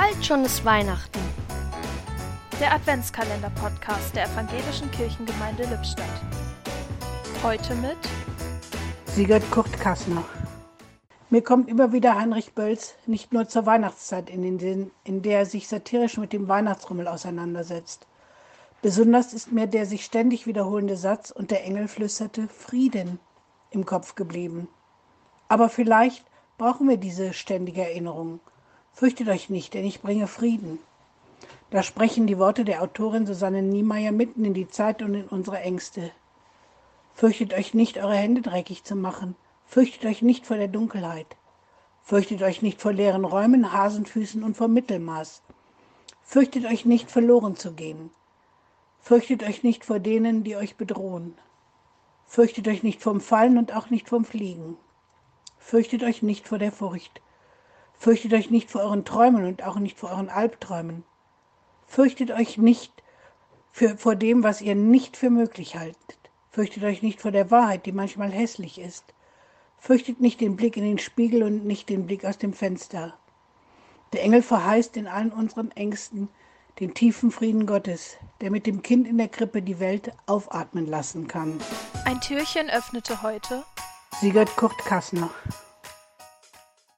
Bald schon ist Weihnachten. Der Adventskalender-Podcast der Evangelischen Kirchengemeinde Lippstadt. Heute mit Sigurd Kurt Kassner. Mir kommt immer wieder Heinrich Bölz nicht nur zur Weihnachtszeit in den Sinn, in der er sich satirisch mit dem Weihnachtsrummel auseinandersetzt. Besonders ist mir der sich ständig wiederholende Satz und der Engel flüsterte Frieden im Kopf geblieben. Aber vielleicht brauchen wir diese ständige Erinnerung. Fürchtet euch nicht, denn ich bringe Frieden. Da sprechen die Worte der Autorin Susanne Niemeyer mitten in die Zeit und in unsere Ängste. Fürchtet euch nicht, eure Hände dreckig zu machen. Fürchtet euch nicht vor der Dunkelheit. Fürchtet euch nicht vor leeren Räumen, Hasenfüßen und vor Mittelmaß. Fürchtet euch nicht, verloren zu gehen. Fürchtet euch nicht vor denen, die euch bedrohen. Fürchtet euch nicht vom Fallen und auch nicht vom Fliegen. Fürchtet euch nicht vor der Furcht. Fürchtet euch nicht vor euren Träumen und auch nicht vor euren Albträumen. Fürchtet euch nicht für, vor dem, was ihr nicht für möglich haltet. Fürchtet euch nicht vor der Wahrheit, die manchmal hässlich ist. Fürchtet nicht den Blick in den Spiegel und nicht den Blick aus dem Fenster. Der Engel verheißt in allen unseren Ängsten den tiefen Frieden Gottes, der mit dem Kind in der Krippe die Welt aufatmen lassen kann. Ein Türchen öffnete heute Sigurd Kurt Kassner